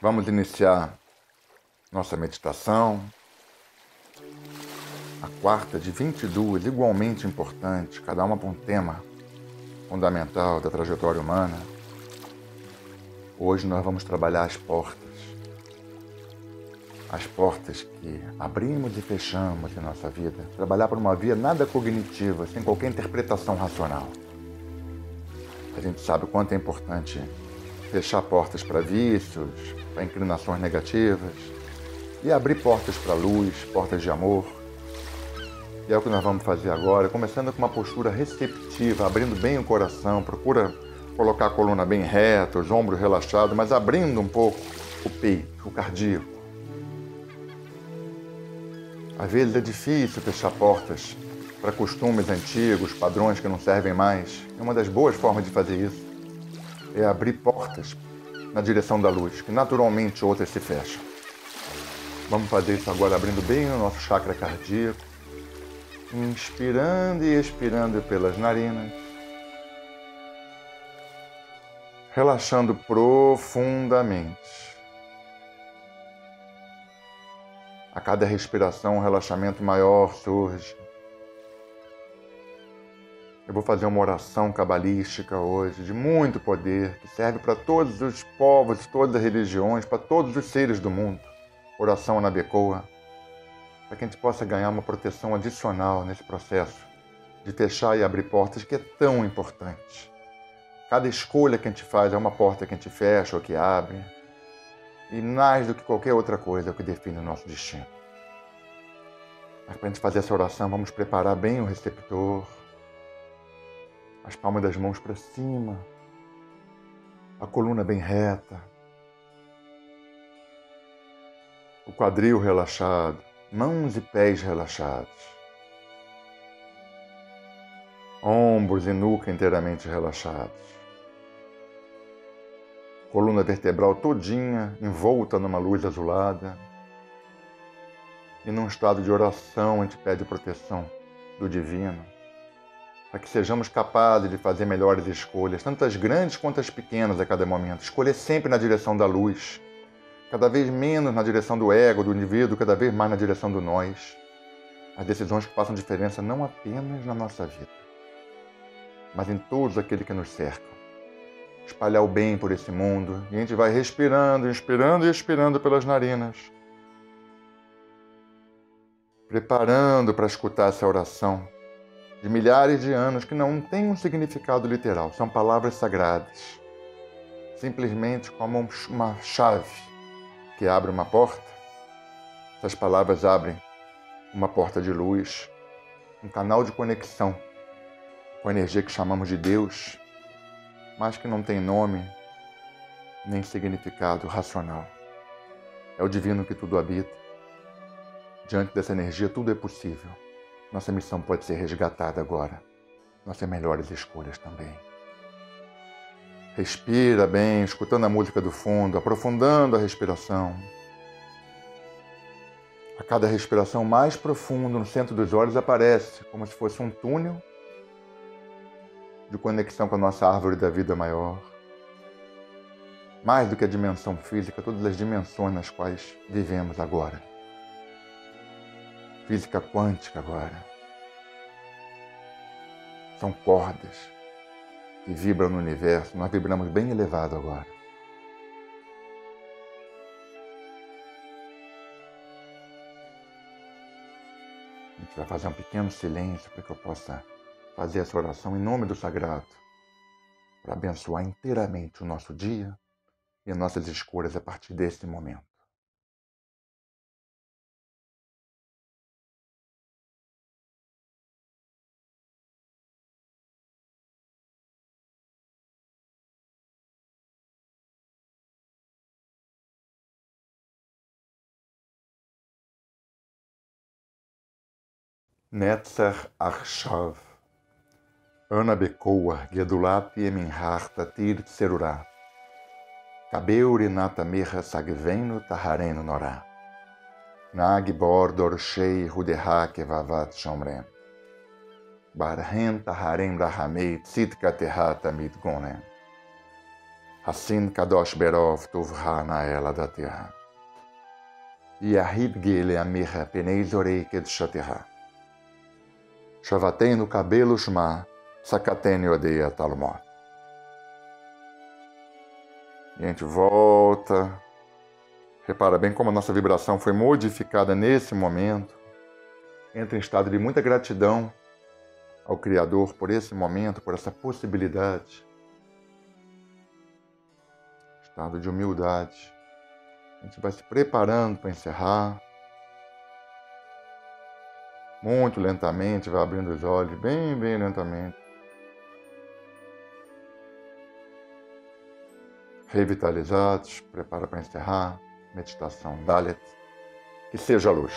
Vamos iniciar nossa meditação. A quarta de 22, igualmente importante, cada uma com um tema fundamental da trajetória humana. Hoje nós vamos trabalhar as portas. As portas que abrimos e fechamos em nossa vida. Trabalhar por uma via nada cognitiva, sem qualquer interpretação racional. A gente sabe o quanto é importante fechar portas para vícios, para inclinações negativas e abrir portas para luz, portas de amor. E é o que nós vamos fazer agora, começando com uma postura receptiva, abrindo bem o coração, procura colocar a coluna bem reta, os ombros relaxados, mas abrindo um pouco o peito, o cardíaco. Às vezes é difícil fechar portas para costumes antigos, padrões que não servem mais. É uma das boas formas de fazer isso é abrir portas na direção da luz, que naturalmente outras se fecham. Vamos fazer isso agora abrindo bem o nosso chakra cardíaco, inspirando e expirando pelas narinas, relaxando profundamente. A cada respiração, um relaxamento maior surge. Eu vou fazer uma oração cabalística hoje, de muito poder, que serve para todos os povos, todas as religiões, para todos os seres do mundo. Oração na Becoa, para que a gente possa ganhar uma proteção adicional nesse processo de fechar e abrir portas que é tão importante. Cada escolha que a gente faz é uma porta que a gente fecha ou que abre. E mais do que qualquer outra coisa é o que define o nosso destino. Mas para a gente fazer essa oração, vamos preparar bem o receptor, as palmas das mãos para cima, a coluna bem reta, o quadril relaxado, mãos e pés relaxados, ombros e nuca inteiramente relaxados, coluna vertebral todinha envolta numa luz azulada. E num estado de oração a gente pede proteção do divino para que sejamos capazes de fazer melhores escolhas, tanto as grandes quanto as pequenas a cada momento. Escolher sempre na direção da luz, cada vez menos na direção do ego, do indivíduo, cada vez mais na direção do nós. As decisões que façam diferença não apenas na nossa vida, mas em todos aqueles que nos cercam. Espalhar o bem por esse mundo e a gente vai respirando, inspirando e expirando pelas narinas. Preparando para escutar essa oração de milhares de anos que não têm um significado literal, são palavras sagradas, simplesmente como uma chave que abre uma porta. Essas palavras abrem uma porta de luz, um canal de conexão com a energia que chamamos de Deus, mas que não tem nome nem significado racional. É o divino que tudo habita. Diante dessa energia, tudo é possível. Nossa missão pode ser resgatada agora. Nossas melhores escolhas também. Respira bem, escutando a música do fundo, aprofundando a respiração. A cada respiração mais profundo no centro dos olhos aparece como se fosse um túnel de conexão com a nossa árvore da vida maior. Mais do que a dimensão física, todas as dimensões nas quais vivemos agora física quântica agora. São cordas que vibram no universo. Nós vibramos bem elevado agora. A gente vai fazer um pequeno silêncio para que eu possa fazer essa oração em nome do Sagrado, para abençoar inteiramente o nosso dia e nossas escolhas a partir desse momento. Netzer Arshav, Ana Bekoa, Gedulat Yeminhar Tatir Tserurá, Kabeuri Natamirra Sagvenu Taharenu Norá, Nag Bordor Shei Rudeha Kevavat Shomrem, Barhen Taharem Rahamei Tzit Kateha Tamid Gonem, Hassin Kadosh Berov Tuvha na ela da terra. Yahid Gele Amirra Penei Zorei. Chavatem no cabelo Shma, Sakatene odeia Talmor. E a gente volta. Repara bem como a nossa vibração foi modificada nesse momento. Entra em estado de muita gratidão ao Criador por esse momento, por essa possibilidade. Estado de humildade. A gente vai se preparando para encerrar. Muito lentamente, vai abrindo os olhos, bem, bem lentamente. Revitalizados, prepara para encerrar. Meditação Dalet. Que seja a luz.